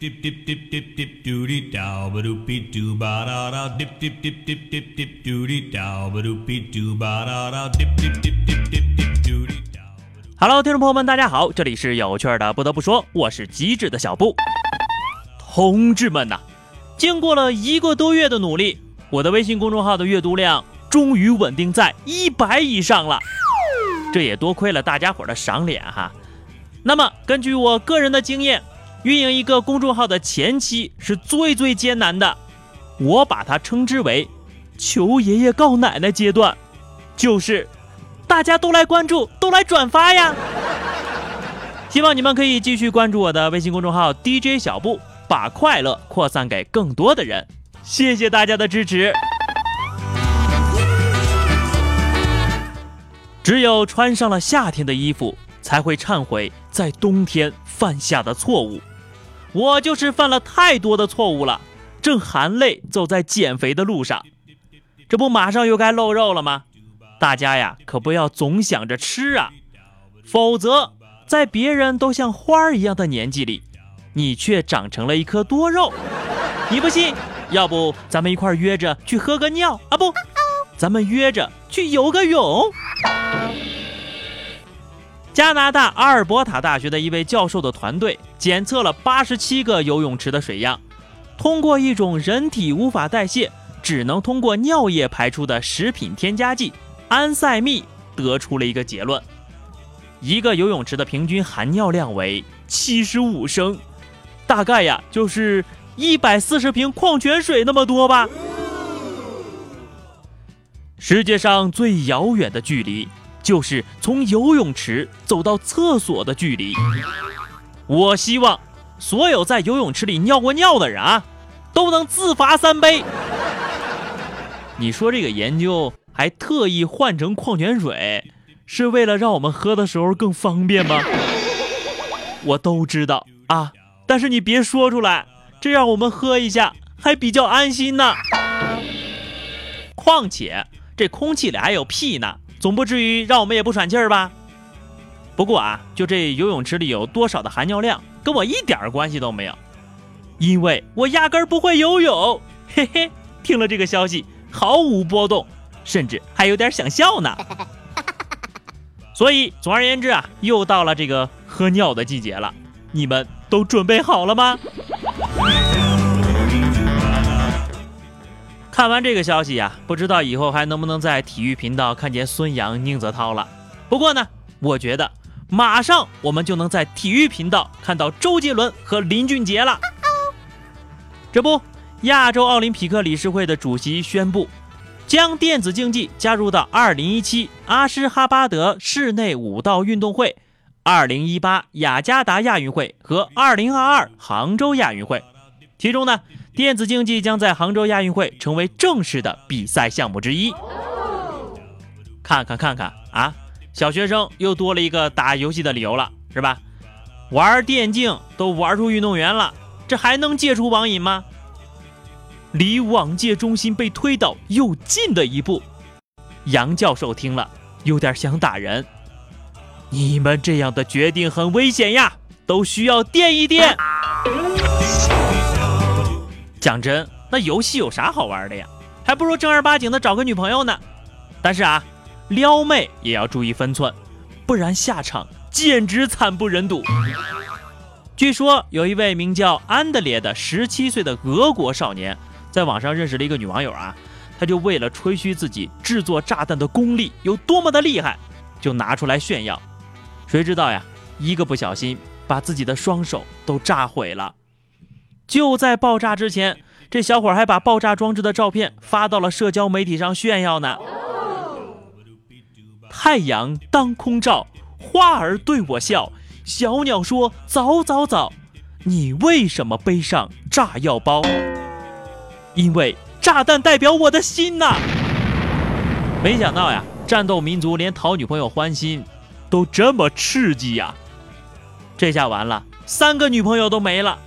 对对对对对对对，哈喽，听众朋友们大家好，这里是有趣的，不得不说我是极致的小布。同志们呐，经过了一个多月的努力，我的微信公众号的阅读量终于稳定在100以上了，这也多亏了大家伙的赏脸哈。那么根据我个人的经验。运营一个公众号的前期是最最艰难的，我把它称之为“求爷爷告奶奶”阶段，就是大家都来关注，都来转发呀。希望你们可以继续关注我的微信公众号 DJ 小布，把快乐扩散给更多的人。谢谢大家的支持。只有穿上了夏天的衣服，才会忏悔在冬天犯下的错误。我就是犯了太多的错误了，正含泪走在减肥的路上。这不马上又该露肉了吗？大家呀，可不要总想着吃啊，否则在别人都像花儿一样的年纪里，你却长成了一颗多肉。你不信？要不咱们一块约着去喝个尿啊？不，咱们约着去游个泳。加拿大阿尔伯塔大学的一位教授的团队检测了八十七个游泳池的水样，通过一种人体无法代谢、只能通过尿液排出的食品添加剂安赛蜜，得出了一个结论：一个游泳池的平均含尿量为七十五升，大概呀就是一百四十瓶矿泉水那么多吧。世界上最遥远的距离，就是从游泳池走到厕所的距离。我希望所有在游泳池里尿过尿的人啊，都能自罚三杯。你说这个研究还特意换成矿泉水，是为了让我们喝的时候更方便吗？我都知道啊，但是你别说出来，这样我们喝一下还比较安心呢。况且。这空气里还有屁呢，总不至于让我们也不喘气儿吧？不过啊，就这游泳池里有多少的含尿量，跟我一点关系都没有，因为我压根儿不会游泳。嘿嘿，听了这个消息毫无波动，甚至还有点想笑呢。所以总而言之啊，又到了这个喝尿的季节了，你们都准备好了吗？看完这个消息呀，不知道以后还能不能在体育频道看见孙杨、宁泽涛了。不过呢，我觉得马上我们就能在体育频道看到周杰伦和林俊杰了。这不，亚洲奥林匹克理事会的主席宣布，将电子竞技加入到2017阿什哈巴德室内舞蹈运动会、2018雅加达亚运会和2022杭州亚运会。其中呢，电子竞技将在杭州亚运会成为正式的比赛项目之一。看看看看啊，小学生又多了一个打游戏的理由了，是吧？玩电竞都玩出运动员了，这还能戒除网瘾吗？离网戒中心被推倒又近的一步。杨教授听了有点想打人。你们这样的决定很危险呀，都需要垫一垫。讲真，那游戏有啥好玩的呀？还不如正儿八经的找个女朋友呢。但是啊，撩妹也要注意分寸，不然下场简直惨不忍睹。据说有一位名叫安德烈的十七岁的俄国少年，在网上认识了一个女网友啊，他就为了吹嘘自己制作炸弹的功力有多么的厉害，就拿出来炫耀。谁知道呀，一个不小心把自己的双手都炸毁了。就在爆炸之前，这小伙还把爆炸装置的照片发到了社交媒体上炫耀呢。太阳当空照，花儿对我笑，小鸟说：“早早早，你为什么背上炸药包？因为炸弹代表我的心呐！”没想到呀，战斗民族连讨女朋友欢心都这么刺激呀！这下完了，三个女朋友都没了。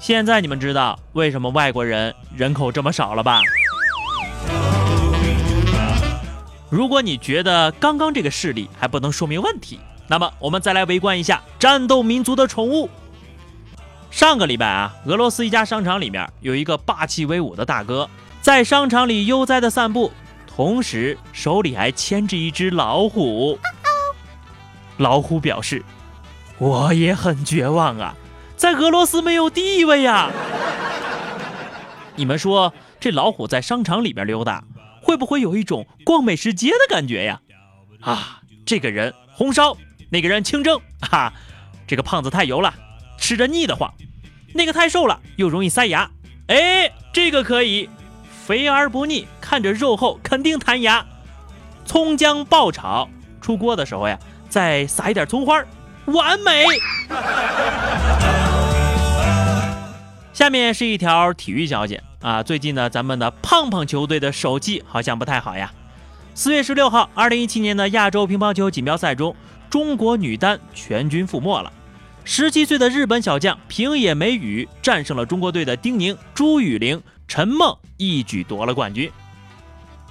现在你们知道为什么外国人人口这么少了吧？如果你觉得刚刚这个事例还不能说明问题，那么我们再来围观一下战斗民族的宠物。上个礼拜啊，俄罗斯一家商场里面有一个霸气威武的大哥，在商场里悠哉的散步，同时手里还牵着一只老虎。老虎表示：“我也很绝望啊，在俄罗斯没有地位呀。”你们说这老虎在商场里面溜达，会不会有一种逛美食街的感觉呀？啊，这个人红烧，那个人清蒸，哈，这个胖子太油了，吃着腻得慌；那个太瘦了，又容易塞牙。哎，这个可以，肥而不腻，看着肉厚，肯定弹牙。葱姜爆炒，出锅的时候呀，再撒一点葱花，完美。下面是一条体育消息啊，最近呢，咱们的胖胖球队的手气好像不太好呀。四月十六号，二零一七年的亚洲乒乓球锦标赛中，中国女单全军覆没了。十七岁的日本小将平野美宇战胜了中国队的丁宁、朱雨玲、陈梦，一举夺了冠军。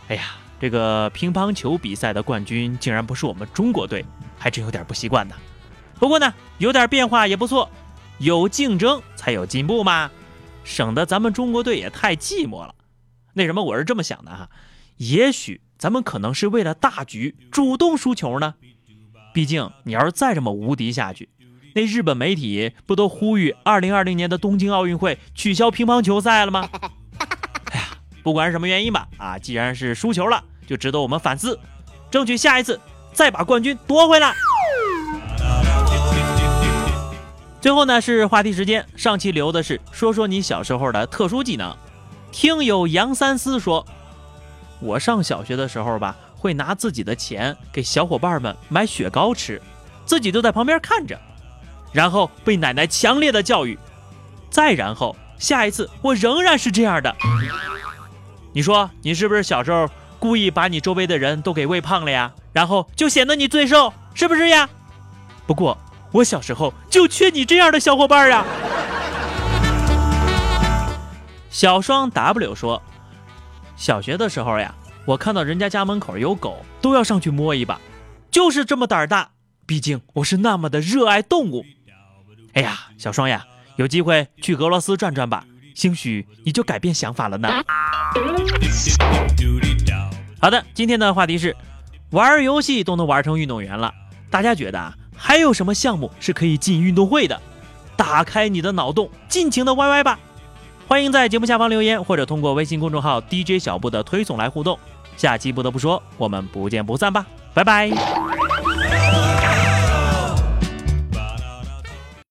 哎呀，这个乒乓球比赛的冠军竟然不是我们中国队，还真有点不习惯呢。不过呢，有点变化也不错，有竞争才有进步嘛。省得咱们中国队也太寂寞了。那什么，我是这么想的哈，也许咱们可能是为了大局主动输球呢。毕竟你要是再这么无敌下去，那日本媒体不都呼吁2020年的东京奥运会取消乒乓球赛了吗？哎呀，不管是什么原因吧，啊，既然是输球了，就值得我们反思，争取下一次再把冠军夺回来。最后呢是话题时间，上期留的是说说你小时候的特殊技能。听友杨三思说，我上小学的时候吧，会拿自己的钱给小伙伴们买雪糕吃，自己就在旁边看着，然后被奶奶强烈的教育，再然后下一次我仍然是这样的。你说你是不是小时候故意把你周围的人都给喂胖了呀？然后就显得你最瘦，是不是呀？不过。我小时候就缺你这样的小伙伴啊！小双 W 说，小学的时候呀，我看到人家家门口有狗，都要上去摸一把，就是这么胆大。毕竟我是那么的热爱动物。哎呀，小双呀，有机会去俄罗斯转转吧，兴许你就改变想法了呢。好的，今天的话题是，玩游戏都能玩成运动员了，大家觉得啊？还有什么项目是可以进运动会的？打开你的脑洞，尽情的歪歪吧！欢迎在节目下方留言，或者通过微信公众号 DJ 小布的推送来互动。下期不得不说，我们不见不散吧，拜拜。